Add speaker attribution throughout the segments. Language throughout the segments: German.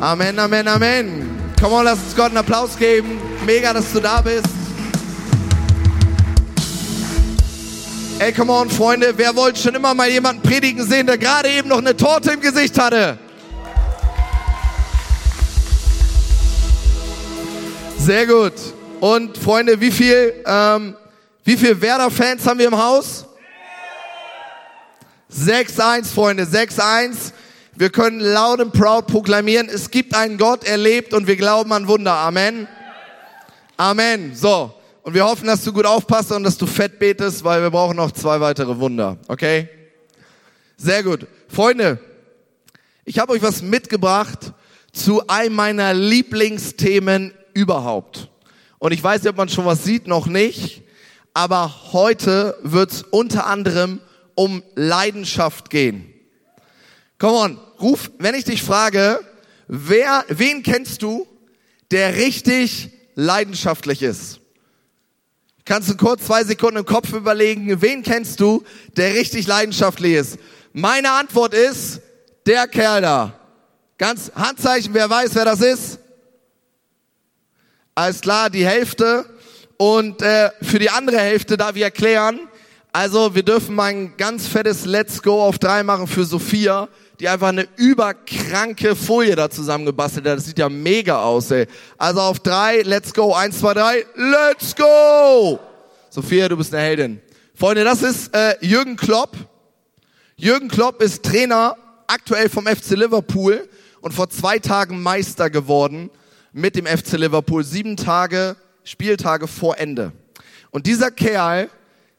Speaker 1: Amen, Amen, Amen. Komm on, lass uns Gott einen Applaus geben. Mega, dass du da bist. Ey, come on, Freunde, wer wollte schon immer mal jemanden predigen sehen, der gerade eben noch eine Torte im Gesicht hatte? Sehr gut. Und Freunde, wie viel, ähm, wie viel Werder-Fans haben wir im Haus? 6-1, Freunde, 6-1. Wir können laut und proud proklamieren, es gibt einen Gott, er lebt und wir glauben an Wunder. Amen. Amen. So. Und wir hoffen, dass du gut aufpasst und dass du fett betest, weil wir brauchen noch zwei weitere Wunder. Okay? Sehr gut. Freunde, ich habe euch was mitgebracht zu einem meiner Lieblingsthemen überhaupt. Und ich weiß nicht, ob man schon was sieht, noch nicht. Aber heute wird es unter anderem um Leidenschaft gehen. Come on, ruf, wenn ich dich frage, wer, wen kennst du, der richtig leidenschaftlich ist? Kannst du kurz zwei Sekunden im Kopf überlegen, wen kennst du, der richtig leidenschaftlich ist? Meine Antwort ist, der Kerl da. Ganz Handzeichen, wer weiß, wer das ist? Alles klar, die Hälfte. Und äh, für die andere Hälfte darf ich erklären, also wir dürfen mal ein ganz fettes Let's Go auf drei machen für Sophia, die einfach eine überkranke Folie da zusammengebastelt hat. Das sieht ja mega aus, ey. Also auf drei, Let's Go, eins, zwei, drei, Let's Go! Sophia, du bist eine Heldin. Freunde, das ist äh, Jürgen Klopp. Jürgen Klopp ist Trainer aktuell vom FC Liverpool und vor zwei Tagen Meister geworden mit dem FC Liverpool. Sieben Tage, Spieltage vor Ende. Und dieser Kerl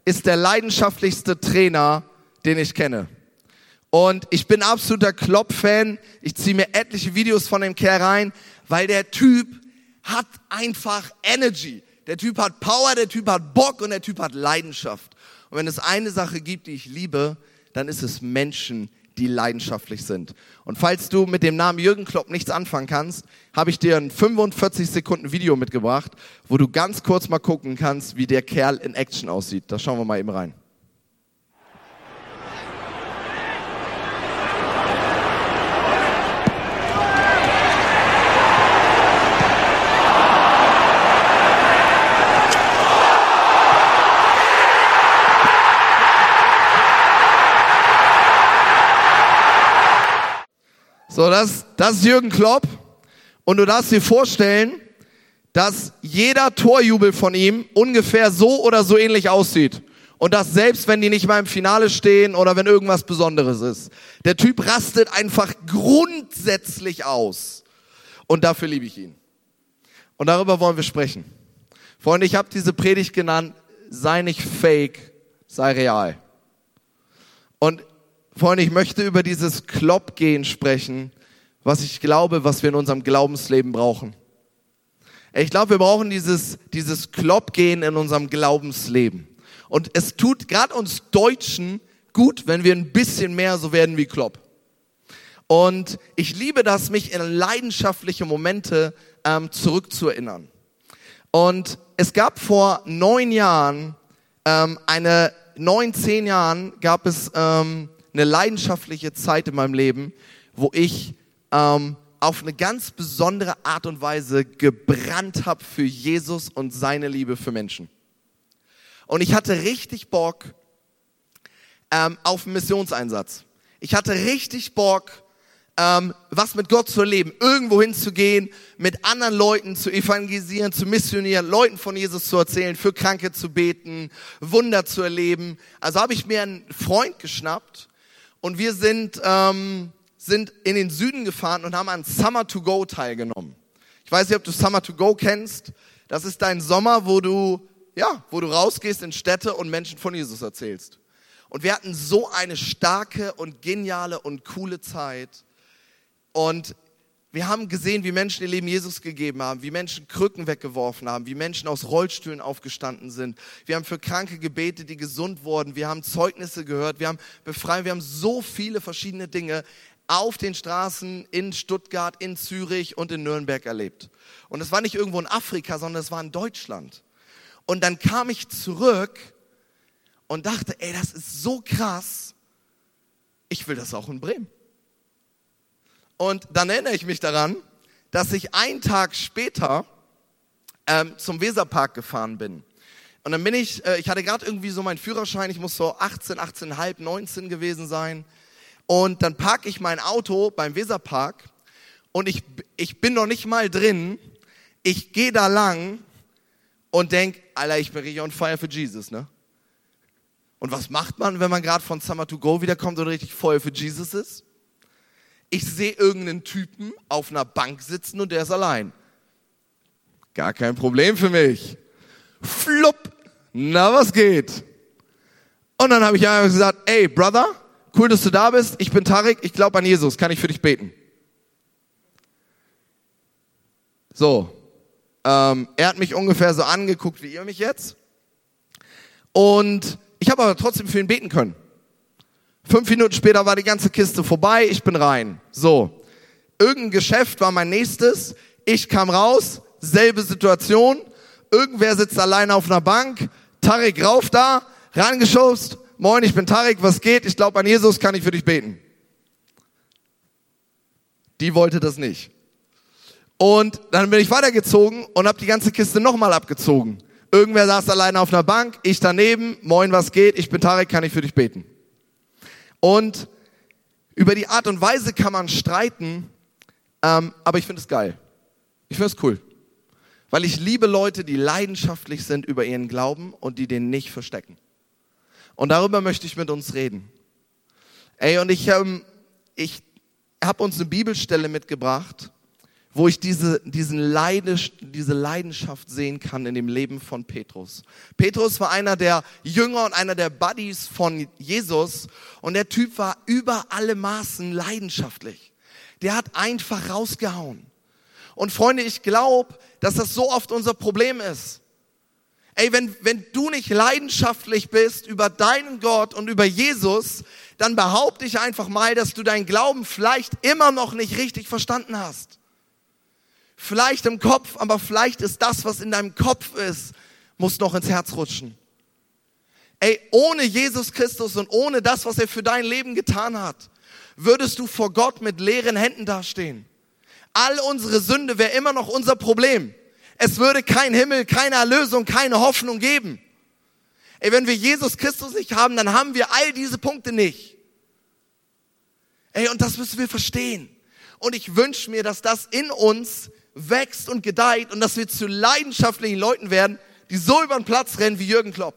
Speaker 1: ist der leidenschaftlichste Trainer, den ich kenne. Und ich bin absoluter Klopp-Fan. Ich ziehe mir etliche Videos von dem Kerl rein, weil der Typ hat einfach Energy. Der Typ hat Power, der Typ hat Bock und der Typ hat Leidenschaft. Und wenn es eine Sache gibt, die ich liebe, dann ist es Menschen, die leidenschaftlich sind. Und falls du mit dem Namen Jürgen Klopp nichts anfangen kannst, habe ich dir ein 45 Sekunden Video mitgebracht, wo du ganz kurz mal gucken kannst, wie der Kerl in Action aussieht. Da schauen wir mal eben rein. Das, das ist Jürgen Klopp. Und du darfst dir vorstellen, dass jeder Torjubel von ihm ungefähr so oder so ähnlich aussieht. Und das selbst, wenn die nicht mal im Finale stehen oder wenn irgendwas Besonderes ist. Der Typ rastet einfach grundsätzlich aus. Und dafür liebe ich ihn. Und darüber wollen wir sprechen. Freunde, ich habe diese Predigt genannt, sei nicht fake, sei real. Und Freunde, ich möchte über dieses Kloppgehen sprechen, was ich glaube, was wir in unserem Glaubensleben brauchen. Ich glaube, wir brauchen dieses, dieses Kloppgehen in unserem Glaubensleben. Und es tut gerade uns Deutschen gut, wenn wir ein bisschen mehr so werden wie Klopp. Und ich liebe das, mich in leidenschaftliche Momente ähm, zurückzuerinnern. Und es gab vor neun Jahren, ähm, eine neun, zehn Jahren gab es ähm, eine leidenschaftliche Zeit in meinem Leben, wo ich ähm, auf eine ganz besondere Art und Weise gebrannt habe für Jesus und seine Liebe für Menschen. Und ich hatte richtig Bock ähm, auf einen Missionseinsatz. Ich hatte richtig Bock, ähm, was mit Gott zu erleben, irgendwo hinzugehen, mit anderen Leuten zu evangelisieren, zu missionieren, Leuten von Jesus zu erzählen, für Kranke zu beten, Wunder zu erleben. Also habe ich mir einen Freund geschnappt und wir sind, ähm, sind in den Süden gefahren und haben an Summer to Go teilgenommen. Ich weiß nicht, ob du Summer to Go kennst. Das ist dein Sommer, wo du, ja, wo du rausgehst in Städte und Menschen von Jesus erzählst. Und wir hatten so eine starke und geniale und coole Zeit. Und wir haben gesehen, wie Menschen ihr Leben Jesus gegeben haben, wie Menschen Krücken weggeworfen haben, wie Menschen aus Rollstühlen aufgestanden sind. Wir haben für Kranke gebetet, die gesund wurden. Wir haben Zeugnisse gehört. Wir haben befreit. Wir haben so viele verschiedene Dinge auf den Straßen in Stuttgart, in Zürich und in Nürnberg erlebt. Und es war nicht irgendwo in Afrika, sondern es war in Deutschland. Und dann kam ich zurück und dachte, ey, das ist so krass. Ich will das auch in Bremen. Und dann erinnere ich mich daran, dass ich einen Tag später ähm, zum Weserpark gefahren bin. Und dann bin ich, äh, ich hatte gerade irgendwie so meinen Führerschein, ich muss so 18, 18,5, 19 gewesen sein. Und dann parke ich mein Auto beim Weserpark und ich, ich bin noch nicht mal drin. Ich gehe da lang und denk, Alter, ich bin richtig on fire für Jesus, ne? Und was macht man, wenn man gerade von Summer to Go wiederkommt und richtig voll für Jesus ist? Ich sehe irgendeinen Typen auf einer Bank sitzen und der ist allein. Gar kein Problem für mich. Flupp, na was geht? Und dann habe ich einfach gesagt, ey Brother, cool, dass du da bist. Ich bin Tarek, ich glaube an Jesus. Kann ich für dich beten? So, ähm, er hat mich ungefähr so angeguckt wie ihr mich jetzt. Und ich habe aber trotzdem für ihn beten können. Fünf Minuten später war die ganze Kiste vorbei, ich bin rein. So, irgendein Geschäft war mein nächstes. Ich kam raus, selbe Situation. Irgendwer sitzt alleine auf einer Bank. Tarek rauf da, reingeschubst. Moin, ich bin Tarek, was geht? Ich glaube an Jesus, kann ich für dich beten? Die wollte das nicht. Und dann bin ich weitergezogen und habe die ganze Kiste nochmal abgezogen. Irgendwer saß alleine auf einer Bank, ich daneben, moin, was geht, ich bin Tarek, kann ich für dich beten. Und über die Art und Weise kann man streiten, ähm, aber ich finde es geil. Ich finde es cool. Weil ich liebe Leute, die leidenschaftlich sind über ihren Glauben und die den nicht verstecken. Und darüber möchte ich mit uns reden. Ey, und ich, ähm, ich habe uns eine Bibelstelle mitgebracht, wo ich diese, diesen Leidisch, diese Leidenschaft sehen kann in dem Leben von Petrus. Petrus war einer der Jünger und einer der Buddies von Jesus und der Typ war über alle Maßen leidenschaftlich. Der hat einfach rausgehauen. Und Freunde, ich glaube, dass das so oft unser Problem ist. Ey, wenn, wenn du nicht leidenschaftlich bist über deinen Gott und über Jesus, dann behaupte ich einfach mal, dass du deinen Glauben vielleicht immer noch nicht richtig verstanden hast vielleicht im Kopf, aber vielleicht ist das, was in deinem Kopf ist, muss noch ins Herz rutschen. Ey, ohne Jesus Christus und ohne das, was er für dein Leben getan hat, würdest du vor Gott mit leeren Händen dastehen. All unsere Sünde wäre immer noch unser Problem. Es würde kein Himmel, keine Erlösung, keine Hoffnung geben. Ey, wenn wir Jesus Christus nicht haben, dann haben wir all diese Punkte nicht. Ey, und das müssen wir verstehen. Und ich wünsche mir, dass das in uns wächst und gedeiht und dass wir zu leidenschaftlichen Leuten werden, die so über den Platz rennen wie Jürgen Klopp.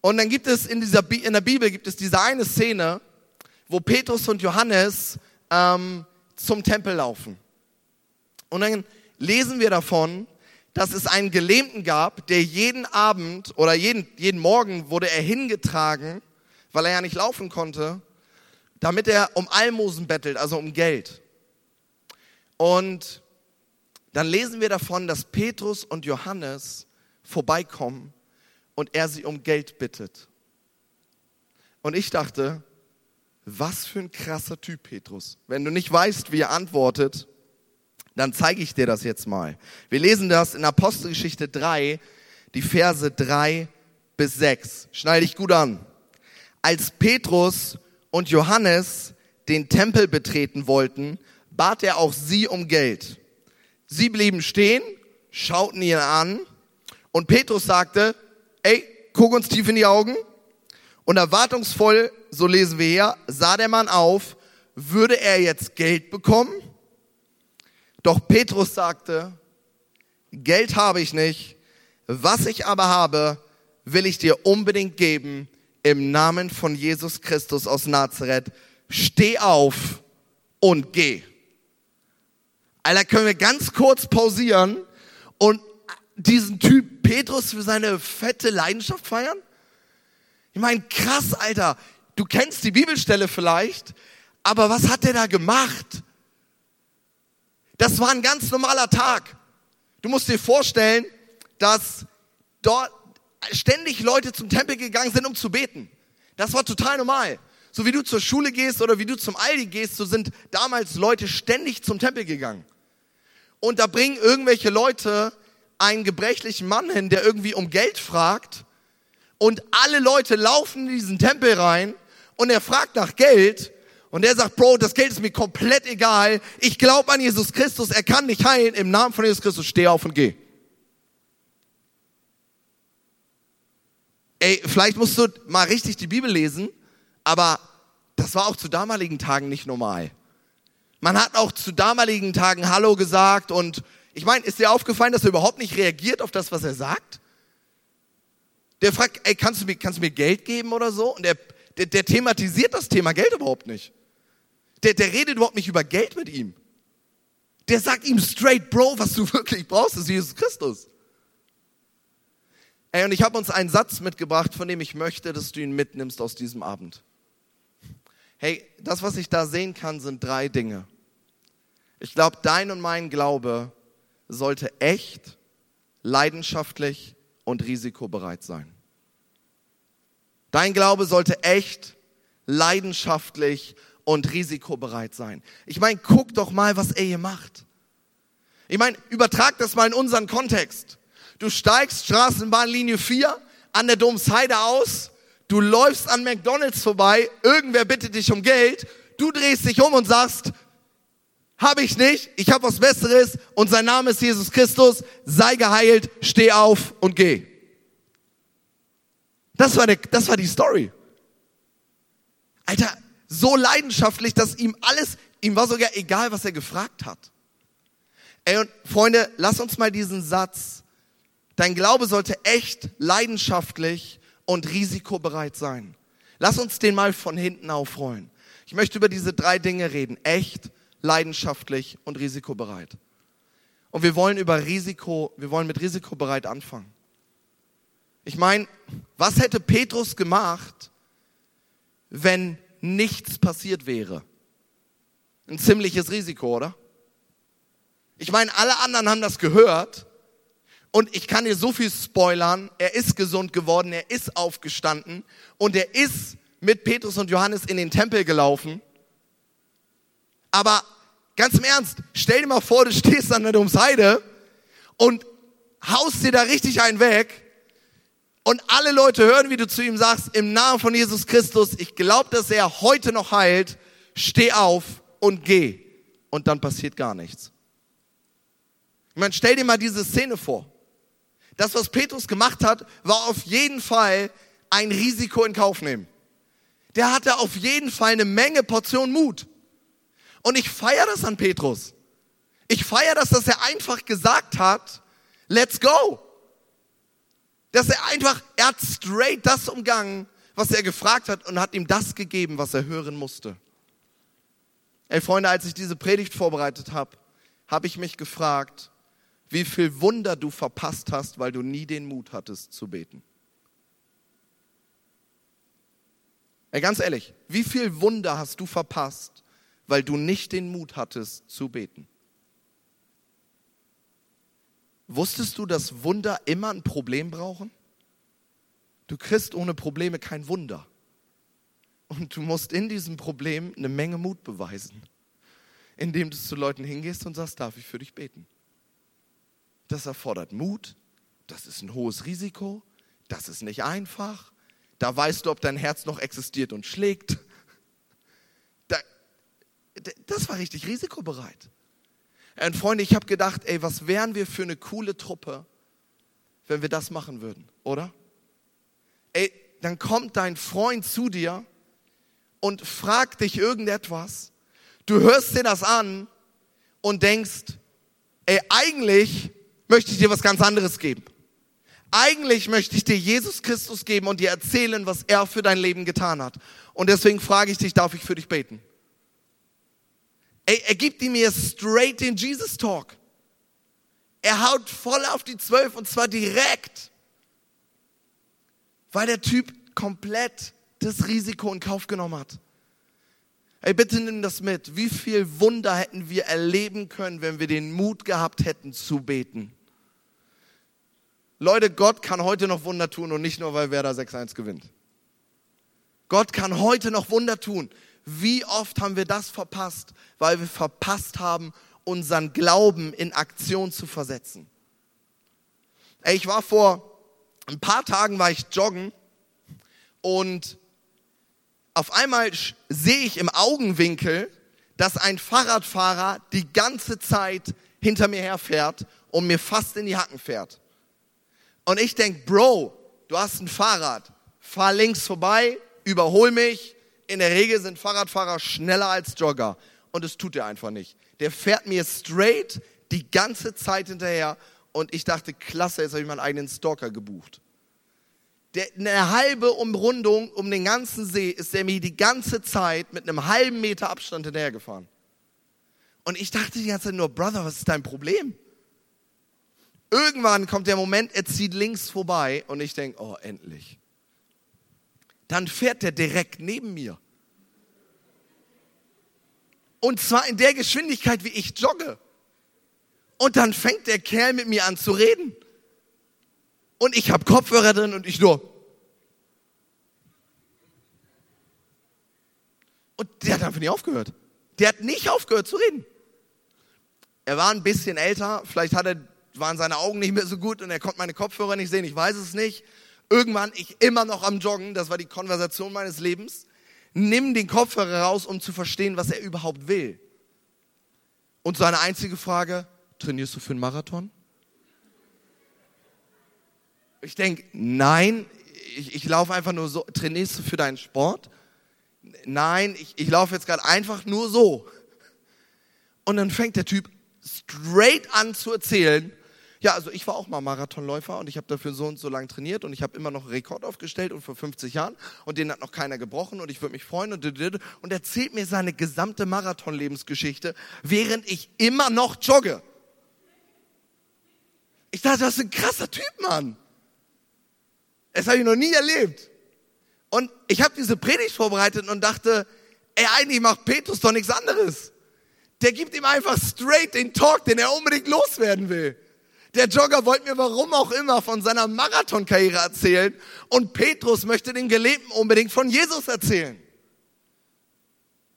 Speaker 1: Und dann gibt es in, dieser, in der Bibel gibt es diese eine Szene, wo Petrus und Johannes ähm, zum Tempel laufen. Und dann lesen wir davon, dass es einen Gelähmten gab, der jeden Abend oder jeden, jeden Morgen wurde er hingetragen, weil er ja nicht laufen konnte, damit er um Almosen bettelt, also um Geld. Und dann lesen wir davon, dass Petrus und Johannes vorbeikommen und er sie um Geld bittet. Und ich dachte, was für ein krasser Typ, Petrus. Wenn du nicht weißt, wie er antwortet, dann zeige ich dir das jetzt mal. Wir lesen das in Apostelgeschichte 3, die Verse 3 bis 6. Schneide dich gut an. Als Petrus und Johannes den Tempel betreten wollten, bat er auch sie um Geld. Sie blieben stehen, schauten ihn an und Petrus sagte, ey, guck uns tief in die Augen. Und erwartungsvoll, so lesen wir hier, sah der Mann auf, würde er jetzt Geld bekommen? Doch Petrus sagte, Geld habe ich nicht, was ich aber habe, will ich dir unbedingt geben im Namen von Jesus Christus aus Nazareth. Steh auf und geh. Alter, können wir ganz kurz pausieren und diesen Typ Petrus für seine fette Leidenschaft feiern? Ich meine, krass, Alter. Du kennst die Bibelstelle vielleicht, aber was hat der da gemacht? Das war ein ganz normaler Tag. Du musst dir vorstellen, dass dort ständig Leute zum Tempel gegangen sind, um zu beten. Das war total normal. So wie du zur Schule gehst oder wie du zum Aldi gehst, so sind damals Leute ständig zum Tempel gegangen. Und da bringen irgendwelche Leute einen gebrechlichen Mann hin, der irgendwie um Geld fragt. Und alle Leute laufen in diesen Tempel rein und er fragt nach Geld. Und der sagt, Bro, das Geld ist mir komplett egal. Ich glaube an Jesus Christus, er kann dich heilen. Im Namen von Jesus Christus steh auf und geh. Ey, vielleicht musst du mal richtig die Bibel lesen, aber das war auch zu damaligen Tagen nicht normal. Man hat auch zu damaligen Tagen Hallo gesagt und ich meine, ist dir aufgefallen, dass er überhaupt nicht reagiert auf das, was er sagt? Der fragt, ey, kannst du mir, kannst du mir Geld geben oder so? Und der, der, der thematisiert das Thema Geld überhaupt nicht. Der, der redet überhaupt nicht über Geld mit ihm. Der sagt ihm straight, Bro, was du wirklich brauchst, ist Jesus Christus. Ey, und ich habe uns einen Satz mitgebracht, von dem ich möchte, dass du ihn mitnimmst aus diesem Abend. Hey, das, was ich da sehen kann, sind drei Dinge. Ich glaube, dein und mein Glaube sollte echt, leidenschaftlich und risikobereit sein. Dein Glaube sollte echt, leidenschaftlich und risikobereit sein. Ich meine, guck doch mal, was er hier macht. Ich meine, übertrag das mal in unseren Kontext. Du steigst Straßenbahnlinie 4 an der Domsheide aus, du läufst an McDonalds vorbei, irgendwer bittet dich um Geld, du drehst dich um und sagst, habe ich nicht, ich habe was Besseres und sein Name ist Jesus Christus, sei geheilt, steh auf und geh. Das war, der, das war die Story. Alter, so leidenschaftlich, dass ihm alles, ihm war sogar egal, was er gefragt hat. Ey, und Freunde, lass uns mal diesen Satz, dein Glaube sollte echt, leidenschaftlich und risikobereit sein. Lass uns den mal von hinten aufrollen. Ich möchte über diese drei Dinge reden. Echt, leidenschaftlich und risikobereit. Und wir wollen über Risiko, wir wollen mit risikobereit anfangen. Ich meine, was hätte Petrus gemacht, wenn nichts passiert wäre? Ein ziemliches Risiko, oder? Ich meine, alle anderen haben das gehört und ich kann dir so viel spoilern. Er ist gesund geworden, er ist aufgestanden und er ist mit Petrus und Johannes in den Tempel gelaufen. Aber ganz im Ernst, stell dir mal vor, du stehst an der Domsheide und haust dir da richtig einen weg und alle Leute hören, wie du zu ihm sagst, im Namen von Jesus Christus, ich glaube, dass er heute noch heilt, steh auf und geh. Und dann passiert gar nichts. Ich meine, stell dir mal diese Szene vor. Das, was Petrus gemacht hat, war auf jeden Fall ein Risiko in Kauf nehmen. Der hatte auf jeden Fall eine Menge Portion Mut. Und ich feiere das an Petrus. Ich feiere das, dass er einfach gesagt hat, let's go. Dass er einfach, er hat straight das umgangen, was er gefragt hat und hat ihm das gegeben, was er hören musste. Ey Freunde, als ich diese Predigt vorbereitet habe, habe ich mich gefragt, wie viel Wunder du verpasst hast, weil du nie den Mut hattest zu beten. Ey, ganz ehrlich, wie viel Wunder hast du verpasst, weil du nicht den Mut hattest zu beten. Wusstest du, dass Wunder immer ein Problem brauchen? Du kriegst ohne Probleme kein Wunder. Und du musst in diesem Problem eine Menge Mut beweisen, indem du zu Leuten hingehst und sagst, darf ich für dich beten? Das erfordert Mut, das ist ein hohes Risiko, das ist nicht einfach. Da weißt du, ob dein Herz noch existiert und schlägt das war richtig risikobereit. Und Freunde, ich habe gedacht, ey, was wären wir für eine coole Truppe, wenn wir das machen würden, oder? Ey, dann kommt dein Freund zu dir und fragt dich irgendetwas. Du hörst dir das an und denkst, ey, eigentlich möchte ich dir was ganz anderes geben. Eigentlich möchte ich dir Jesus Christus geben und dir erzählen, was er für dein Leben getan hat. Und deswegen frage ich dich, darf ich für dich beten? Er, er gibt ihm hier straight den Jesus Talk. Er haut voll auf die Zwölf und zwar direkt, weil der Typ komplett das Risiko in Kauf genommen hat. Ey, bitte nimm das mit. Wie viel Wunder hätten wir erleben können, wenn wir den Mut gehabt hätten zu beten? Leute, Gott kann heute noch Wunder tun und nicht nur, weil Werder 6-1 gewinnt. Gott kann heute noch Wunder tun. Wie oft haben wir das verpasst, weil wir verpasst haben, unseren Glauben in Aktion zu versetzen? Ey, ich war vor ein paar Tagen war ich joggen und auf einmal sehe ich im Augenwinkel, dass ein Fahrradfahrer die ganze Zeit hinter mir herfährt und mir fast in die Hacken fährt. Und ich denk, Bro, du hast ein Fahrrad, fahr links vorbei, überhol mich. In der Regel sind Fahrradfahrer schneller als Jogger. Und das tut er einfach nicht. Der fährt mir straight die ganze Zeit hinterher. Und ich dachte, klasse, jetzt habe ich meinen eigenen Stalker gebucht. Der, eine halbe Umrundung um den ganzen See ist der mir die ganze Zeit mit einem halben Meter Abstand hinterhergefahren. Und ich dachte die ganze Zeit nur, Brother, was ist dein Problem? Irgendwann kommt der Moment, er zieht links vorbei und ich denke, oh, endlich. Dann fährt der direkt neben mir. Und zwar in der Geschwindigkeit, wie ich jogge. Und dann fängt der Kerl mit mir an zu reden. Und ich habe Kopfhörer drin und ich nur. Und der hat einfach nicht aufgehört. Der hat nicht aufgehört zu reden. Er war ein bisschen älter, vielleicht hat er waren seine Augen nicht mehr so gut und er konnte meine Kopfhörer nicht sehen, ich weiß es nicht. Irgendwann, ich immer noch am Joggen, das war die Konversation meines Lebens, nimm den Kopfhörer raus, um zu verstehen, was er überhaupt will. Und seine einzige Frage, trainierst du für einen Marathon? Ich denke, nein, ich, ich laufe einfach nur so. Trainierst du für deinen Sport? Nein, ich, ich laufe jetzt gerade einfach nur so. Und dann fängt der Typ straight an zu erzählen, ja, also ich war auch mal Marathonläufer und ich habe dafür so und so lange trainiert und ich habe immer noch einen Rekord aufgestellt und vor 50 Jahren und den hat noch keiner gebrochen und ich würde mich freuen und und erzählt mir seine gesamte Marathonlebensgeschichte, während ich immer noch jogge. Ich dachte, das ist ein krasser Typ, Mann. Das habe ich noch nie erlebt. Und ich habe diese Predigt vorbereitet und dachte, ey, eigentlich macht Petrus doch nichts anderes. Der gibt ihm einfach straight den Talk, den er unbedingt loswerden will. Der Jogger wollte mir warum auch immer von seiner Marathonkarriere erzählen und Petrus möchte den Gelebten unbedingt von Jesus erzählen.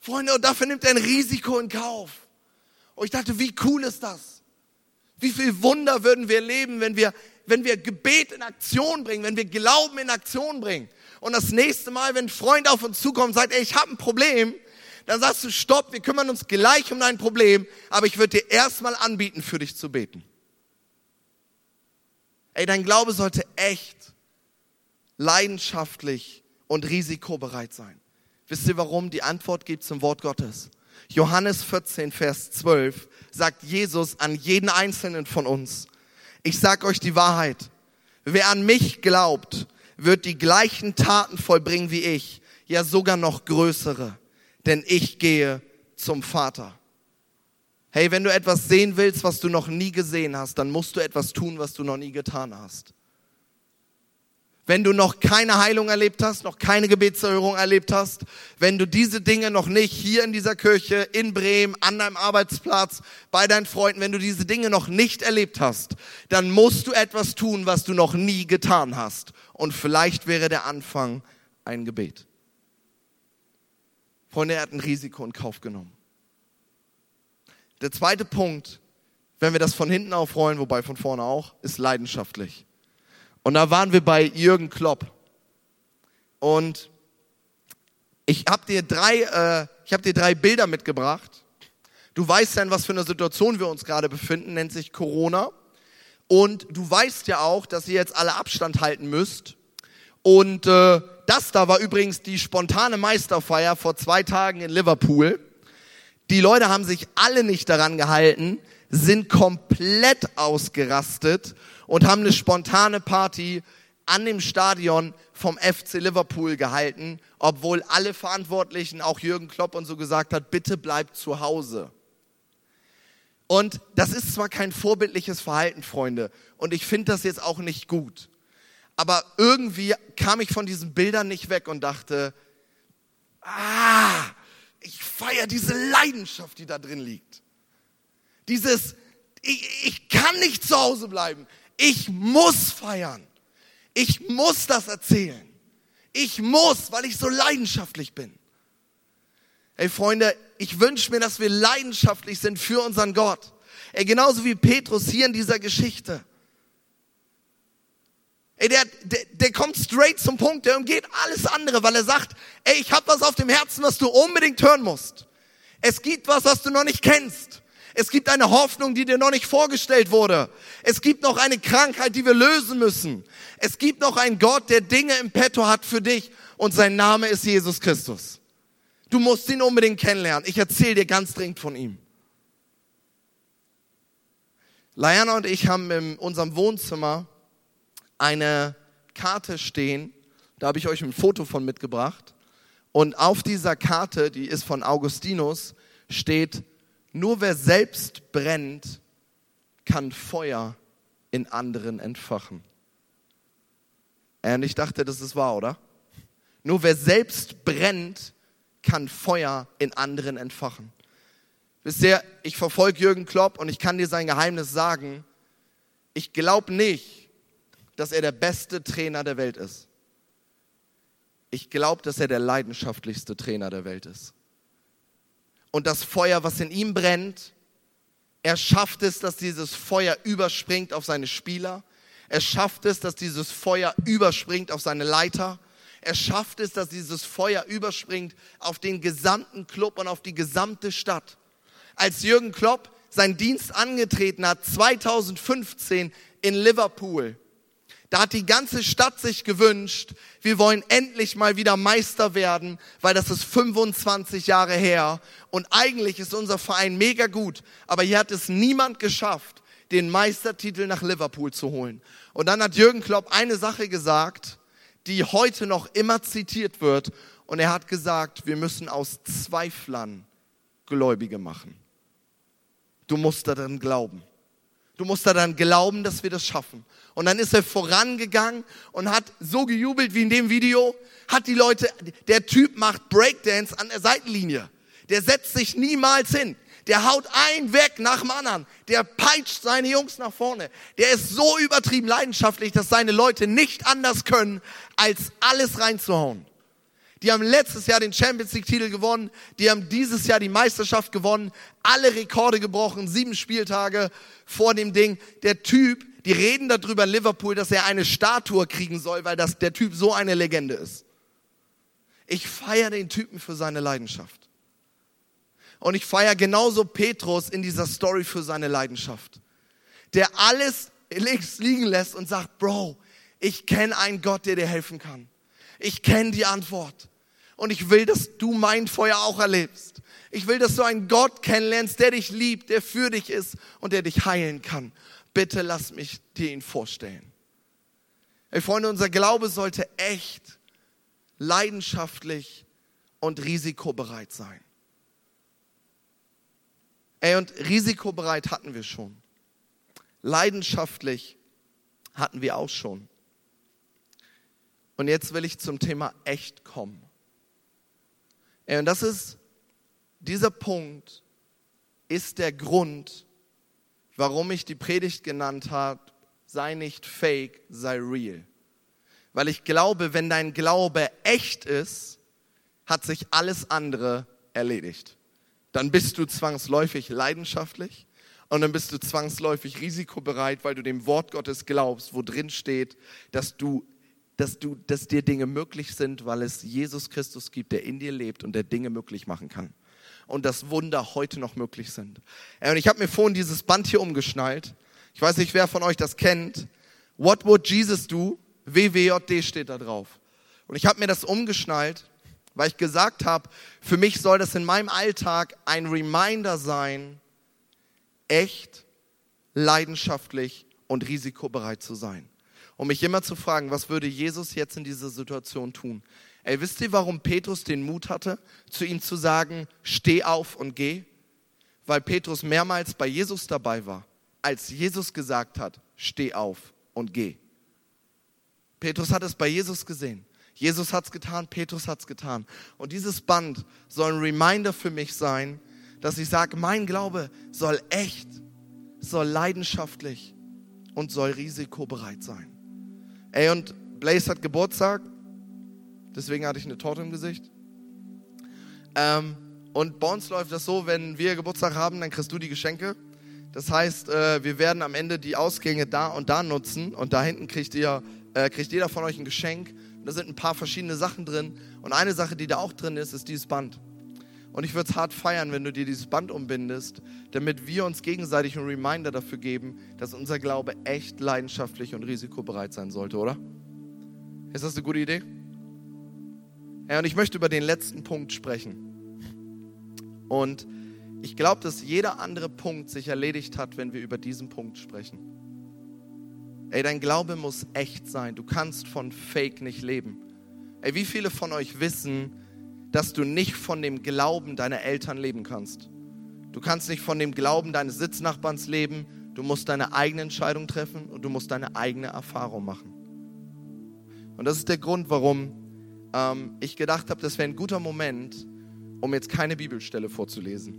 Speaker 1: Freunde, und dafür nimmt er ein Risiko in Kauf. Und ich dachte, wie cool ist das? Wie viel Wunder würden wir leben, wenn wir, wenn wir Gebet in Aktion bringen, wenn wir Glauben in Aktion bringen. Und das nächste Mal, wenn ein Freund auf uns zukommt und sagt, ey, ich habe ein Problem, dann sagst du, stopp, wir kümmern uns gleich um dein Problem, aber ich würde dir erstmal anbieten, für dich zu beten. Ey, dein Glaube sollte echt, leidenschaftlich und risikobereit sein. Wisst ihr warum? Die Antwort gibt zum Wort Gottes. Johannes 14, Vers 12 sagt Jesus an jeden einzelnen von uns, ich sag euch die Wahrheit, wer an mich glaubt, wird die gleichen Taten vollbringen wie ich, ja sogar noch größere, denn ich gehe zum Vater. Hey, wenn du etwas sehen willst, was du noch nie gesehen hast, dann musst du etwas tun, was du noch nie getan hast. Wenn du noch keine Heilung erlebt hast, noch keine Gebetserhörung erlebt hast, wenn du diese Dinge noch nicht hier in dieser Kirche, in Bremen, an deinem Arbeitsplatz, bei deinen Freunden, wenn du diese Dinge noch nicht erlebt hast, dann musst du etwas tun, was du noch nie getan hast. Und vielleicht wäre der Anfang ein Gebet. Freunde, er hat ein Risiko in Kauf genommen. Der zweite Punkt, wenn wir das von hinten aufrollen, wobei von vorne auch, ist leidenschaftlich. Und da waren wir bei Jürgen Klopp. Und ich habe dir drei, äh, ich habe dir drei Bilder mitgebracht. Du weißt ja, in was für einer Situation wir uns gerade befinden, nennt sich Corona. Und du weißt ja auch, dass ihr jetzt alle Abstand halten müsst. Und äh, das da war übrigens die spontane Meisterfeier vor zwei Tagen in Liverpool. Die Leute haben sich alle nicht daran gehalten, sind komplett ausgerastet und haben eine spontane Party an dem Stadion vom FC Liverpool gehalten, obwohl alle Verantwortlichen, auch Jürgen Klopp und so gesagt hat, bitte bleibt zu Hause. Und das ist zwar kein vorbildliches Verhalten, Freunde, und ich finde das jetzt auch nicht gut. Aber irgendwie kam ich von diesen Bildern nicht weg und dachte, ah, ich feiere diese Leidenschaft, die da drin liegt. Dieses, ich, ich kann nicht zu Hause bleiben. Ich muss feiern. Ich muss das erzählen. Ich muss, weil ich so leidenschaftlich bin. Ey Freunde, ich wünsche mir, dass wir leidenschaftlich sind für unseren Gott. Ey, genauso wie Petrus hier in dieser Geschichte. Ey, der, der, der kommt straight zum Punkt, der umgeht alles andere, weil er sagt, ey, ich habe was auf dem Herzen, was du unbedingt hören musst. Es gibt was, was du noch nicht kennst. Es gibt eine Hoffnung, die dir noch nicht vorgestellt wurde. Es gibt noch eine Krankheit, die wir lösen müssen. Es gibt noch einen Gott, der Dinge im Petto hat für dich und sein Name ist Jesus Christus. Du musst ihn unbedingt kennenlernen. Ich erzähle dir ganz dringend von ihm. Liana und ich haben in unserem Wohnzimmer eine Karte stehen. Da habe ich euch ein Foto von mitgebracht. Und auf dieser Karte, die ist von Augustinus, steht, nur wer selbst brennt, kann Feuer in anderen entfachen. Und ich dachte, das ist wahr, oder? Nur wer selbst brennt, kann Feuer in anderen entfachen. Wisst ihr, ich verfolge Jürgen Klopp und ich kann dir sein Geheimnis sagen. Ich glaube nicht, dass er der beste Trainer der Welt ist. Ich glaube, dass er der leidenschaftlichste Trainer der Welt ist. Und das Feuer, was in ihm brennt, er schafft es, dass dieses Feuer überspringt auf seine Spieler. Er schafft es, dass dieses Feuer überspringt auf seine Leiter. Er schafft es, dass dieses Feuer überspringt auf den gesamten Club und auf die gesamte Stadt. Als Jürgen Klopp seinen Dienst angetreten hat, 2015 in Liverpool, da hat die ganze Stadt sich gewünscht, wir wollen endlich mal wieder Meister werden, weil das ist 25 Jahre her und eigentlich ist unser Verein mega gut, aber hier hat es niemand geschafft, den Meistertitel nach Liverpool zu holen. Und dann hat Jürgen Klopp eine Sache gesagt, die heute noch immer zitiert wird und er hat gesagt, wir müssen aus Zweiflern Gläubige machen. Du musst daran glauben. Du musst daran glauben, dass wir das schaffen. Und dann ist er vorangegangen und hat so gejubelt wie in dem Video, hat die Leute, der Typ macht Breakdance an der Seitenlinie. Der setzt sich niemals hin. Der haut einen weg nach dem anderen. Der peitscht seine Jungs nach vorne. Der ist so übertrieben leidenschaftlich, dass seine Leute nicht anders können, als alles reinzuhauen. Die haben letztes Jahr den Champions League Titel gewonnen. Die haben dieses Jahr die Meisterschaft gewonnen. Alle Rekorde gebrochen. Sieben Spieltage vor dem Ding. Der Typ, die reden darüber in Liverpool, dass er eine Statue kriegen soll, weil das, der Typ so eine Legende ist. Ich feiere den Typen für seine Leidenschaft. Und ich feiere genauso Petrus in dieser Story für seine Leidenschaft. Der alles links liegen lässt und sagt, Bro, ich kenne einen Gott, der dir helfen kann. Ich kenne die Antwort. Und ich will, dass du mein Feuer auch erlebst. Ich will, dass du einen Gott kennenlernst, der dich liebt, der für dich ist und der dich heilen kann. Bitte lass mich dir ihn vorstellen. Ey Freunde, unser Glaube sollte echt, leidenschaftlich und risikobereit sein. Ey, und risikobereit hatten wir schon. Leidenschaftlich hatten wir auch schon. Und jetzt will ich zum Thema echt kommen. Und das ist, dieser Punkt ist der Grund, warum ich die Predigt genannt habe, sei nicht fake, sei real. Weil ich glaube, wenn dein Glaube echt ist, hat sich alles andere erledigt. Dann bist du zwangsläufig leidenschaftlich und dann bist du zwangsläufig risikobereit, weil du dem Wort Gottes glaubst, wo drin steht, dass du dass, du, dass dir Dinge möglich sind, weil es Jesus Christus gibt, der in dir lebt und der Dinge möglich machen kann. Und dass Wunder heute noch möglich sind. Und ich habe mir vorhin dieses Band hier umgeschnallt. Ich weiß nicht, wer von euch das kennt. What would Jesus do? WWJD steht da drauf. Und ich habe mir das umgeschnallt, weil ich gesagt habe, für mich soll das in meinem Alltag ein Reminder sein, echt, leidenschaftlich und risikobereit zu sein um mich immer zu fragen, was würde Jesus jetzt in dieser Situation tun? Ey, wisst ihr, warum Petrus den Mut hatte, zu ihm zu sagen, steh auf und geh? Weil Petrus mehrmals bei Jesus dabei war, als Jesus gesagt hat, steh auf und geh. Petrus hat es bei Jesus gesehen. Jesus hat es getan, Petrus hat es getan. Und dieses Band soll ein Reminder für mich sein, dass ich sage, mein Glaube soll echt, soll leidenschaftlich und soll risikobereit sein. Ey, und Blaze hat Geburtstag, deswegen hatte ich eine Torte im Gesicht. Ähm, und bei uns läuft das so, wenn wir Geburtstag haben, dann kriegst du die Geschenke. Das heißt, äh, wir werden am Ende die Ausgänge da und da nutzen und da hinten kriegt ihr äh, kriegt jeder von euch ein Geschenk. da sind ein paar verschiedene Sachen drin. Und eine Sache, die da auch drin ist, ist dieses Band. Und ich würde es hart feiern, wenn du dir dieses Band umbindest, damit wir uns gegenseitig einen Reminder dafür geben, dass unser Glaube echt leidenschaftlich und risikobereit sein sollte, oder? Ist das eine gute Idee? Ja, und ich möchte über den letzten Punkt sprechen. Und ich glaube, dass jeder andere Punkt sich erledigt hat, wenn wir über diesen Punkt sprechen. Ey, dein Glaube muss echt sein. Du kannst von Fake nicht leben. Ey, wie viele von euch wissen, dass du nicht von dem Glauben deiner Eltern leben kannst? Du kannst nicht von dem Glauben deines Sitznachbarns leben. Du musst deine eigene Entscheidung treffen und du musst deine eigene Erfahrung machen. Und das ist der Grund, warum ähm, ich gedacht habe, das wäre ein guter Moment, um jetzt keine Bibelstelle vorzulesen.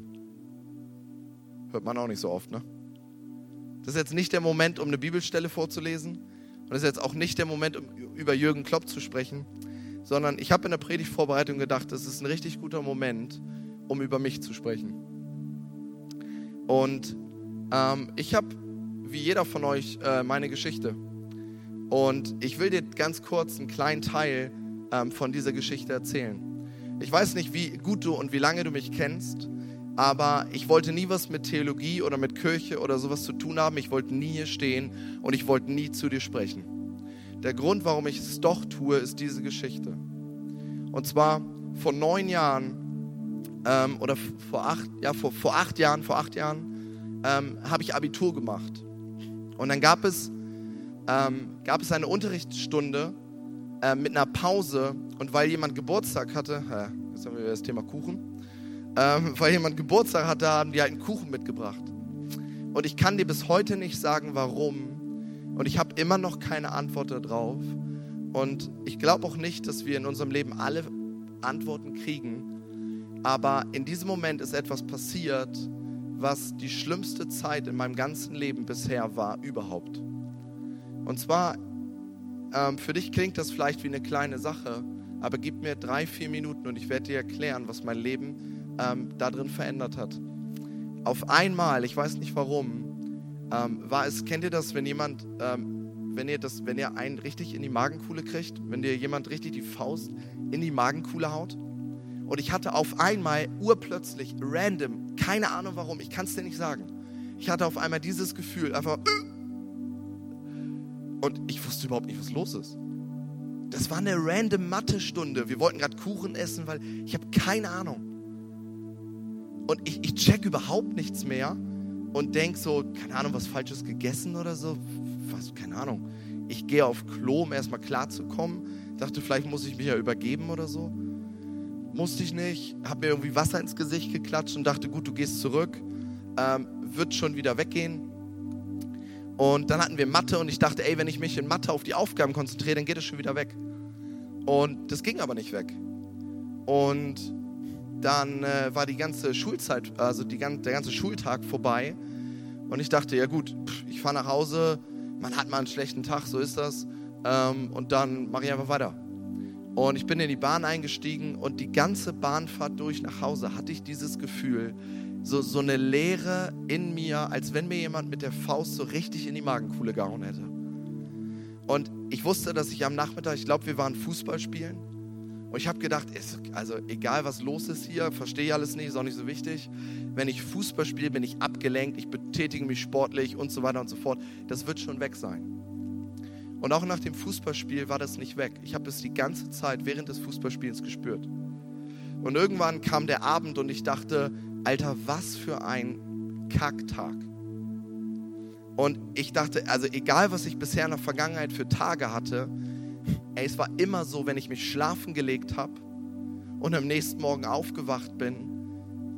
Speaker 1: Hört man auch nicht so oft, ne? Das ist jetzt nicht der Moment, um eine Bibelstelle vorzulesen. Und das ist jetzt auch nicht der Moment, um über Jürgen Klopp zu sprechen. Sondern ich habe in der Predigtvorbereitung gedacht, das ist ein richtig guter Moment, um über mich zu sprechen. Und ähm, ich habe, wie jeder von euch, äh, meine Geschichte. Und ich will dir ganz kurz einen kleinen Teil ähm, von dieser Geschichte erzählen. Ich weiß nicht, wie gut du und wie lange du mich kennst, aber ich wollte nie was mit Theologie oder mit Kirche oder sowas zu tun haben. Ich wollte nie hier stehen und ich wollte nie zu dir sprechen. Der Grund, warum ich es doch tue, ist diese Geschichte. Und zwar vor neun Jahren ähm, oder vor acht, ja, vor, vor acht Jahren, vor acht Jahren ähm, habe ich Abitur gemacht. Und dann gab es, ähm, gab es eine Unterrichtsstunde äh, mit einer Pause und weil jemand Geburtstag hatte, äh, jetzt haben wir das Thema Kuchen, ähm, weil jemand Geburtstag hatte, haben die halt einen Kuchen mitgebracht. Und ich kann dir bis heute nicht sagen, warum. Und ich habe immer noch keine Antwort darauf. Und ich glaube auch nicht, dass wir in unserem Leben alle Antworten kriegen. Aber in diesem Moment ist etwas passiert, was die schlimmste Zeit in meinem ganzen Leben bisher war, überhaupt. Und zwar ähm, für dich klingt das vielleicht wie eine kleine Sache, aber gib mir drei, vier Minuten und ich werde dir erklären, was mein Leben ähm, darin verändert hat. Auf einmal, ich weiß nicht warum, ähm, war es, kennt ihr das, wenn jemand, ähm, wenn ihr das, wenn ihr einen richtig in die Magenkuhle kriegt, wenn dir jemand richtig die Faust in die Magenkuhle haut? Und ich hatte auf einmal urplötzlich, random, keine Ahnung warum, ich kann es dir nicht sagen. Ich hatte auf einmal dieses Gefühl, einfach, äh, und ich wusste überhaupt nicht, was los ist. Das war eine random Mathe-Stunde. Wir wollten gerade Kuchen essen, weil ich habe keine Ahnung. Und ich, ich check überhaupt nichts mehr und denke so, keine Ahnung, was Falsches gegessen oder so. Was, keine Ahnung. Ich gehe auf Klo, um erstmal klarzukommen. Dachte, vielleicht muss ich mich ja übergeben oder so. Musste ich nicht. Habe mir irgendwie Wasser ins Gesicht geklatscht und dachte, gut, du gehst zurück. Ähm, wird schon wieder weggehen. Und dann hatten wir Mathe und ich dachte, ey, wenn ich mich in Mathe auf die Aufgaben konzentriere, dann geht es schon wieder weg. Und das ging aber nicht weg. Und dann äh, war die ganze Schulzeit, also die, der ganze Schultag vorbei. Und ich dachte, ja gut, ich fahre nach Hause, man hat mal einen schlechten Tag, so ist das. Ähm, und dann mache ich einfach weiter. Und ich bin in die Bahn eingestiegen und die ganze Bahnfahrt durch nach Hause hatte ich dieses Gefühl, so, so eine Leere in mir, als wenn mir jemand mit der Faust so richtig in die Magenkuhle gehauen hätte. Und ich wusste, dass ich am Nachmittag, ich glaube, wir waren Fußball spielen. Und ich habe gedacht, ist, also egal was los ist hier, verstehe ich alles nicht, ist auch nicht so wichtig. Wenn ich Fußball spiele, bin ich abgelenkt, ich betätige mich sportlich und so weiter und so fort. Das wird schon weg sein. Und auch nach dem Fußballspiel war das nicht weg. Ich habe es die ganze Zeit während des Fußballspiels gespürt. Und irgendwann kam der Abend und ich dachte, Alter, was für ein Kacktag. Und ich dachte, also egal, was ich bisher in der Vergangenheit für Tage hatte, ey, es war immer so, wenn ich mich schlafen gelegt habe und am nächsten Morgen aufgewacht bin,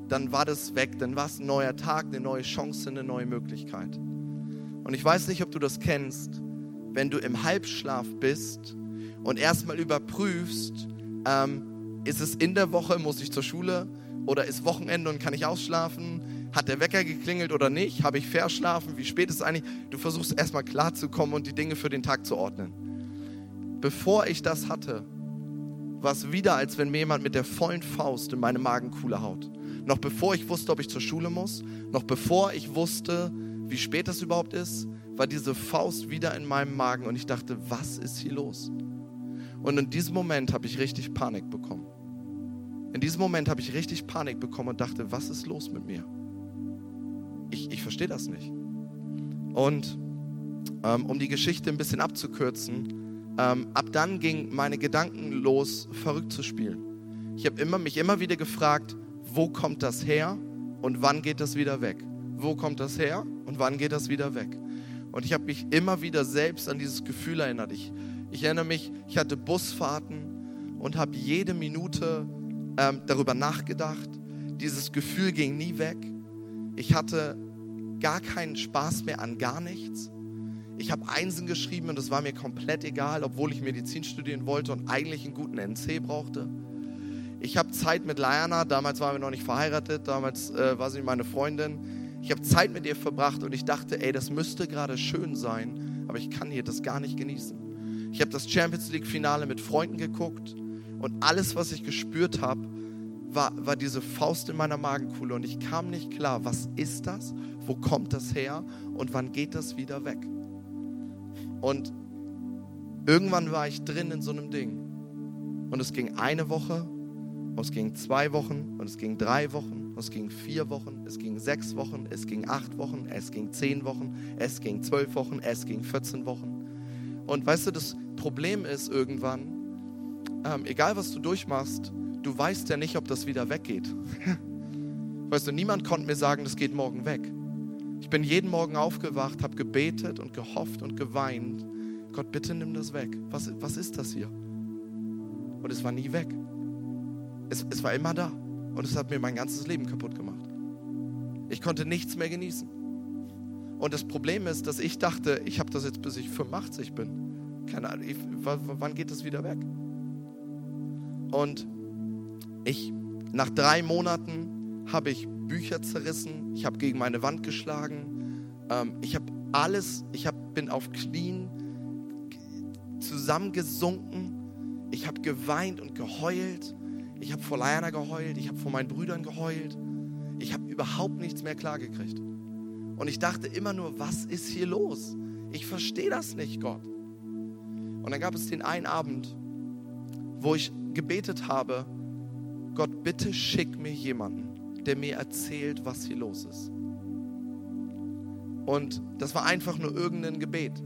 Speaker 1: dann war das weg, dann war es ein neuer Tag, eine neue Chance, eine neue Möglichkeit. Und ich weiß nicht, ob du das kennst, wenn du im Halbschlaf bist und erstmal überprüfst, ähm, ist es in der Woche, muss ich zur Schule, oder ist Wochenende und kann ich ausschlafen? Hat der Wecker geklingelt oder nicht? Habe ich verschlafen? Wie spät ist es eigentlich? Du versuchst erstmal klarzukommen und die Dinge für den Tag zu ordnen. Bevor ich das hatte, war es wieder, als wenn mir jemand mit der vollen Faust in meine Magenkuhle haut. Noch bevor ich wusste, ob ich zur Schule muss, noch bevor ich wusste, wie spät das überhaupt ist, war diese Faust wieder in meinem Magen und ich dachte, was ist hier los? Und in diesem Moment habe ich richtig Panik bekommen. In diesem Moment habe ich richtig Panik bekommen und dachte, was ist los mit mir? Ich, ich verstehe das nicht. Und ähm, um die Geschichte ein bisschen abzukürzen, ähm, ab dann ging meine Gedanken los, verrückt zu spielen. Ich habe immer, mich immer wieder gefragt, wo kommt das her und wann geht das wieder weg? Wo kommt das her und wann geht das wieder weg? Und ich habe mich immer wieder selbst an dieses Gefühl erinnert. Ich, ich erinnere mich, ich hatte Busfahrten und habe jede Minute ähm, darüber nachgedacht. Dieses Gefühl ging nie weg. Ich hatte gar keinen Spaß mehr an gar nichts. Ich habe Einsen geschrieben und es war mir komplett egal, obwohl ich Medizin studieren wollte und eigentlich einen guten NC brauchte. Ich habe Zeit mit Liana, damals waren wir noch nicht verheiratet, damals äh, war sie meine Freundin. Ich habe Zeit mit ihr verbracht und ich dachte, ey, das müsste gerade schön sein, aber ich kann hier das gar nicht genießen. Ich habe das Champions League Finale mit Freunden geguckt und alles, was ich gespürt habe, war, war diese Faust in meiner Magenkuhle und ich kam nicht klar, was ist das, wo kommt das her und wann geht das wieder weg. Und irgendwann war ich drin in so einem Ding und es ging eine Woche, und es ging zwei Wochen und es ging drei Wochen, und es ging vier Wochen, es ging sechs Wochen, es ging acht Wochen, es ging zehn Wochen, es ging zwölf Wochen, es ging 14 Wochen. Und weißt du, das Problem ist irgendwann, ähm, egal was du durchmachst, du weißt ja nicht, ob das wieder weggeht. weißt du, niemand konnte mir sagen, das geht morgen weg. Ich bin jeden Morgen aufgewacht, habe gebetet und gehofft und geweint. Gott, bitte nimm das weg. Was, was ist das hier? Und es war nie weg. Es, es war immer da. Und es hat mir mein ganzes Leben kaputt gemacht. Ich konnte nichts mehr genießen. Und das Problem ist, dass ich dachte, ich habe das jetzt bis ich 85 bin. Keine Ahnung, ich, wann geht das wieder weg? Und ich, nach drei Monaten habe ich Bücher zerrissen, ich habe gegen meine Wand geschlagen, ähm, ich habe alles, ich hab, bin auf Knien zusammengesunken, ich habe geweint und geheult ich habe vor Liana geheult, ich habe vor meinen Brüdern geheult. Ich habe überhaupt nichts mehr klargekriegt. Und ich dachte immer nur, was ist hier los? Ich verstehe das nicht, Gott. Und dann gab es den einen Abend, wo ich gebetet habe, Gott, bitte schick mir jemanden, der mir erzählt, was hier los ist. Und das war einfach nur irgendein Gebet.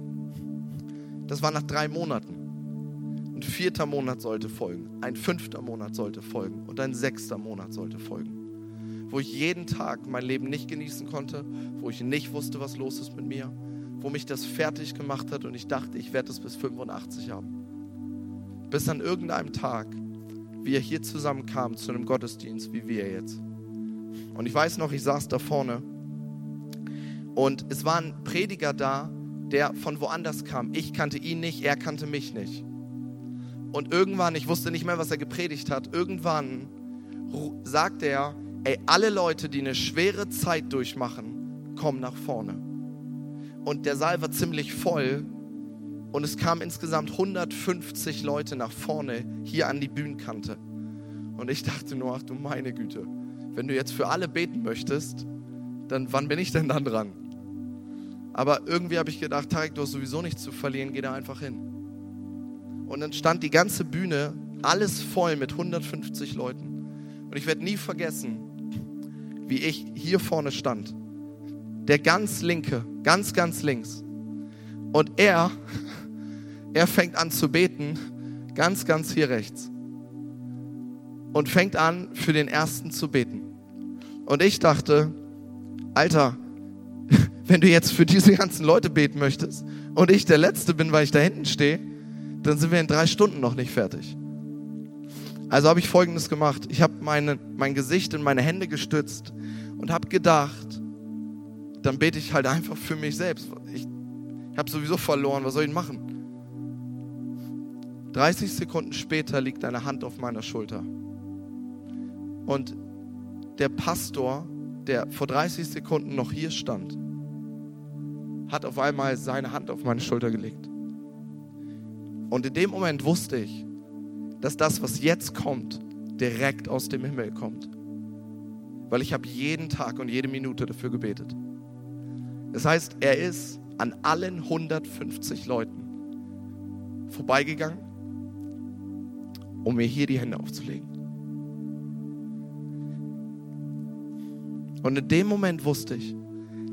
Speaker 1: Das war nach drei Monaten. Ein vierter Monat sollte folgen, ein fünfter Monat sollte folgen und ein sechster Monat sollte folgen. Wo ich jeden Tag mein Leben nicht genießen konnte, wo ich nicht wusste, was los ist mit mir, wo mich das fertig gemacht hat und ich dachte, ich werde es bis 85 haben. Bis an irgendeinem Tag wir hier zusammenkamen zu einem Gottesdienst wie wir jetzt. Und ich weiß noch, ich saß da vorne und es war ein Prediger da, der von woanders kam. Ich kannte ihn nicht, er kannte mich nicht. Und irgendwann, ich wusste nicht mehr, was er gepredigt hat, irgendwann sagt er, ey, alle Leute, die eine schwere Zeit durchmachen, kommen nach vorne. Und der Saal war ziemlich voll und es kamen insgesamt 150 Leute nach vorne hier an die Bühnenkante. Und ich dachte nur, ach du meine Güte, wenn du jetzt für alle beten möchtest, dann wann bin ich denn dann dran? Aber irgendwie habe ich gedacht, Tarek, du hast sowieso nichts zu verlieren, geh da einfach hin. Und dann stand die ganze Bühne, alles voll mit 150 Leuten. Und ich werde nie vergessen, wie ich hier vorne stand. Der ganz linke, ganz, ganz links. Und er, er fängt an zu beten, ganz, ganz hier rechts. Und fängt an, für den ersten zu beten. Und ich dachte, Alter, wenn du jetzt für diese ganzen Leute beten möchtest und ich der Letzte bin, weil ich da hinten stehe, dann sind wir in drei Stunden noch nicht fertig. Also habe ich Folgendes gemacht. Ich habe mein Gesicht in meine Hände gestützt und habe gedacht, dann bete ich halt einfach für mich selbst. Ich, ich habe sowieso verloren, was soll ich machen? 30 Sekunden später liegt eine Hand auf meiner Schulter. Und der Pastor, der vor 30 Sekunden noch hier stand, hat auf einmal seine Hand auf meine Schulter gelegt. Und in dem Moment wusste ich, dass das, was jetzt kommt, direkt aus dem Himmel kommt. Weil ich habe jeden Tag und jede Minute dafür gebetet. Das heißt, er ist an allen 150 Leuten vorbeigegangen, um mir hier die Hände aufzulegen. Und in dem Moment wusste ich,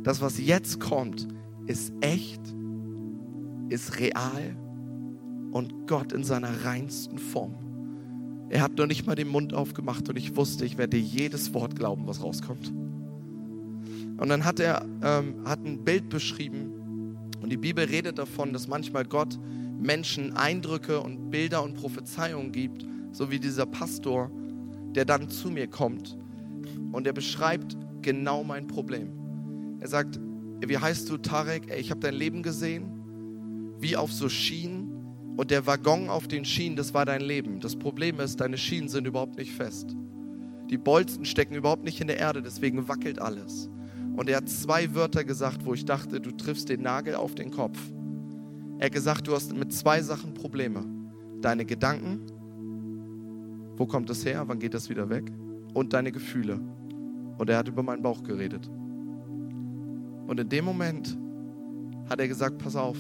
Speaker 1: das, was jetzt kommt, ist echt, ist real und Gott in seiner reinsten Form. Er hat noch nicht mal den Mund aufgemacht und ich wusste, ich werde jedes Wort glauben, was rauskommt. Und dann hat er ähm, hat ein Bild beschrieben und die Bibel redet davon, dass manchmal Gott Menschen Eindrücke und Bilder und Prophezeiungen gibt, so wie dieser Pastor, der dann zu mir kommt und er beschreibt genau mein Problem. Er sagt, wie heißt du Tarek? Ey, ich habe dein Leben gesehen, wie auf so Schienen und der Waggon auf den Schienen, das war dein Leben. Das Problem ist, deine Schienen sind überhaupt nicht fest. Die Bolzen stecken überhaupt nicht in der Erde, deswegen wackelt alles. Und er hat zwei Wörter gesagt, wo ich dachte, du triffst den Nagel auf den Kopf. Er hat gesagt, du hast mit zwei Sachen Probleme. Deine Gedanken, wo kommt das her, wann geht das wieder weg? Und deine Gefühle. Und er hat über meinen Bauch geredet. Und in dem Moment hat er gesagt, pass auf,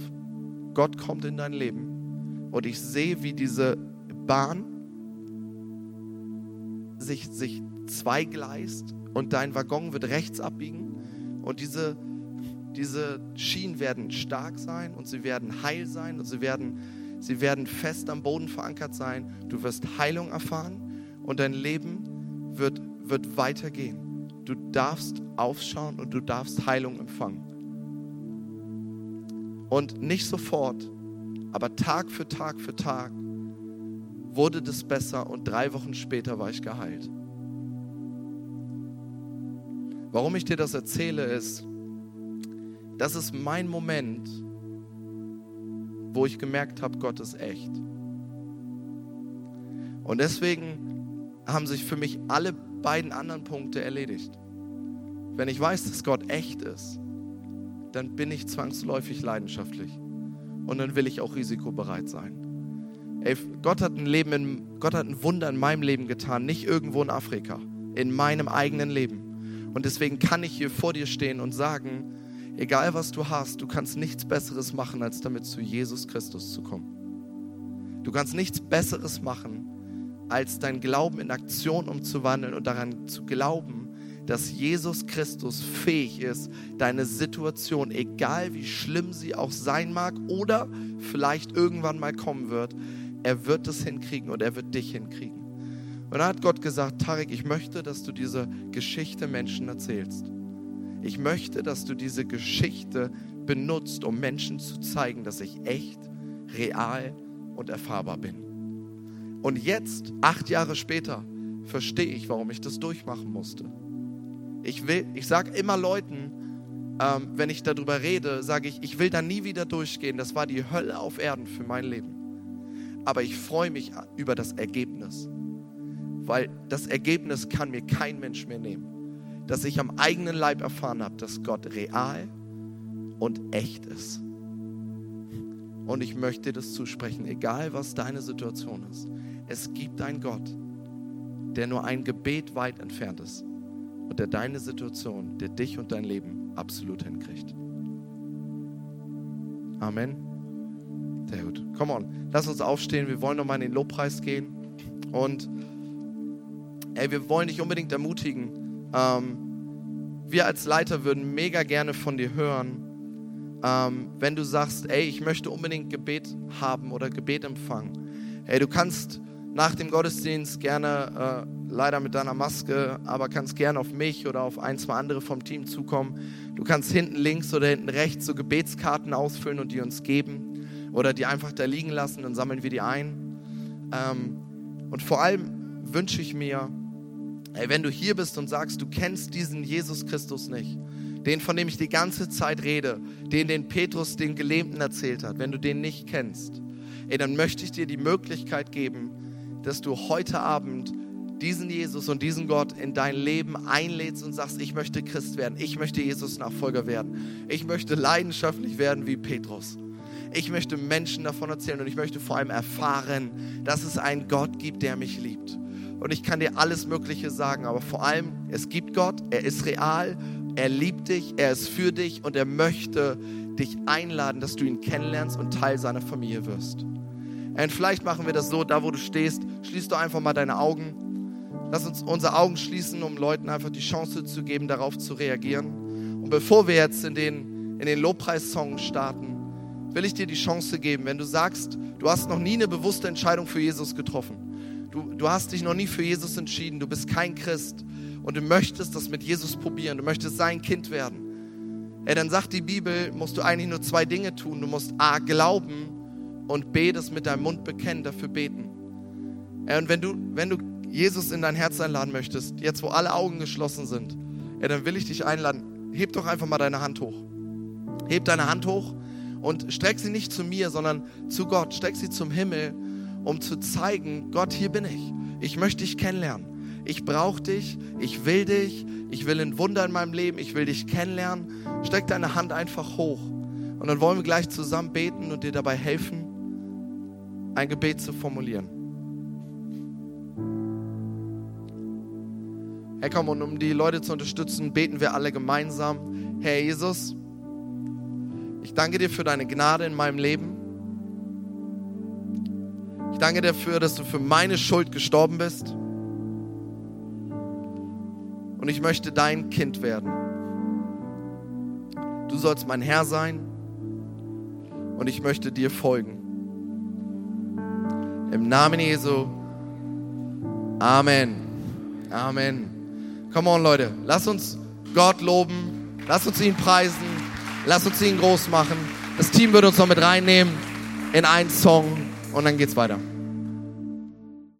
Speaker 1: Gott kommt in dein Leben. Und ich sehe, wie diese Bahn sich, sich zweigleist und dein Waggon wird rechts abbiegen. Und diese, diese Schienen werden stark sein und sie werden heil sein und sie werden, sie werden fest am Boden verankert sein. Du wirst Heilung erfahren und dein Leben wird, wird weitergehen. Du darfst aufschauen und du darfst Heilung empfangen. Und nicht sofort, aber Tag für Tag für Tag wurde das besser und drei Wochen später war ich geheilt. Warum ich dir das erzähle, ist, das ist mein Moment, wo ich gemerkt habe, Gott ist echt. Und deswegen haben sich für mich alle beiden anderen Punkte erledigt. Wenn ich weiß, dass Gott echt ist, dann bin ich zwangsläufig leidenschaftlich. Und dann will ich auch risikobereit sein. Ey, Gott hat ein Leben in, Gott hat ein Wunder in meinem Leben getan, nicht irgendwo in Afrika, in meinem eigenen Leben. Und deswegen kann ich hier vor dir stehen und sagen, egal was du hast, du kannst nichts Besseres machen, als damit zu Jesus Christus zu kommen. Du kannst nichts Besseres machen, als dein Glauben in Aktion umzuwandeln und daran zu glauben, dass Jesus Christus fähig ist, deine Situation, egal wie schlimm sie auch sein mag oder vielleicht irgendwann mal kommen wird, er wird es hinkriegen und er wird dich hinkriegen. Und dann hat Gott gesagt, Tarek, ich möchte, dass du diese Geschichte Menschen erzählst. Ich möchte, dass du diese Geschichte benutzt, um Menschen zu zeigen, dass ich echt, real und erfahrbar bin. Und jetzt, acht Jahre später, verstehe ich, warum ich das durchmachen musste. Ich ich sage immer Leuten, ähm, wenn ich darüber rede, sage ich, ich will da nie wieder durchgehen. Das war die Hölle auf Erden für mein Leben. Aber ich freue mich über das Ergebnis, weil das Ergebnis kann mir kein Mensch mehr nehmen. Dass ich am eigenen Leib erfahren habe, dass Gott real und echt ist. Und ich möchte das zusprechen, egal was deine Situation ist. Es gibt einen Gott, der nur ein Gebet weit entfernt ist und der deine Situation, der dich und dein Leben absolut hinkriegt. Amen. Sehr gut. Come on, lass uns aufstehen. Wir wollen nochmal in den Lobpreis gehen. Und ey, wir wollen dich unbedingt ermutigen. Ähm, wir als Leiter würden mega gerne von dir hören, ähm, wenn du sagst, ey, ich möchte unbedingt Gebet haben oder Gebet empfangen. Ey, du kannst nach dem Gottesdienst gerne, äh, leider mit deiner Maske, aber kannst gerne auf mich oder auf ein, zwei andere vom Team zukommen. Du kannst hinten links oder hinten rechts so Gebetskarten ausfüllen und die uns geben oder die einfach da liegen lassen, dann sammeln wir die ein. Ähm, und vor allem wünsche ich mir, ey, wenn du hier bist und sagst, du kennst diesen Jesus Christus nicht, den, von dem ich die ganze Zeit rede, den, den Petrus den Gelähmten erzählt hat, wenn du den nicht kennst, ey, dann möchte ich dir die Möglichkeit geben, dass du heute Abend diesen Jesus und diesen Gott in dein Leben einlädst und sagst, ich möchte Christ werden, ich möchte Jesus Nachfolger werden, ich möchte leidenschaftlich werden wie Petrus. Ich möchte Menschen davon erzählen und ich möchte vor allem erfahren, dass es einen Gott gibt, der mich liebt. Und ich kann dir alles Mögliche sagen, aber vor allem, es gibt Gott, er ist real Er liebt dich, er ist für dich und er möchte dich einladen, dass du ihn kennenlernst und Teil seiner Familie wirst. Und vielleicht machen wir das so, da wo du stehst, schließt du einfach mal deine Augen. Lass uns unsere Augen schließen, um Leuten einfach die Chance zu geben, darauf zu reagieren. Und bevor wir jetzt in den, in den Lobpreissong starten, will ich dir die Chance geben, wenn du sagst, du hast noch nie eine bewusste Entscheidung für Jesus getroffen. Du, du hast dich noch nie für Jesus entschieden, du bist kein Christ und du möchtest das mit Jesus probieren, du möchtest sein Kind werden. Ja, dann sagt die Bibel, musst du eigentlich nur zwei Dinge tun. Du musst A, glauben und B, das mit deinem Mund bekennen, dafür beten. Und wenn du, wenn du Jesus in dein Herz einladen möchtest, jetzt wo alle Augen geschlossen sind, ja, dann will ich dich einladen, heb doch einfach mal deine Hand hoch. Heb deine Hand hoch und streck sie nicht zu mir, sondern zu Gott. Streck sie zum Himmel, um zu zeigen, Gott, hier bin ich. Ich möchte dich kennenlernen. Ich brauche dich. Ich will dich. Ich will ein Wunder in meinem Leben. Ich will dich kennenlernen. Streck deine Hand einfach hoch. Und dann wollen wir gleich zusammen beten und dir dabei helfen, ein Gebet zu formulieren. Hey, komm, und um die Leute zu unterstützen, beten wir alle gemeinsam. Herr Jesus, ich danke dir für deine Gnade in meinem Leben. Ich danke dir dafür, dass du für meine Schuld gestorben bist. Und ich möchte dein Kind werden. Du sollst mein Herr sein und ich möchte dir folgen. Im Namen Jesu. Amen. Amen. Come on, Leute. Lass uns Gott loben. Lass uns ihn preisen. Lass uns ihn groß machen. Das Team wird uns noch mit reinnehmen in einen Song und dann geht's weiter.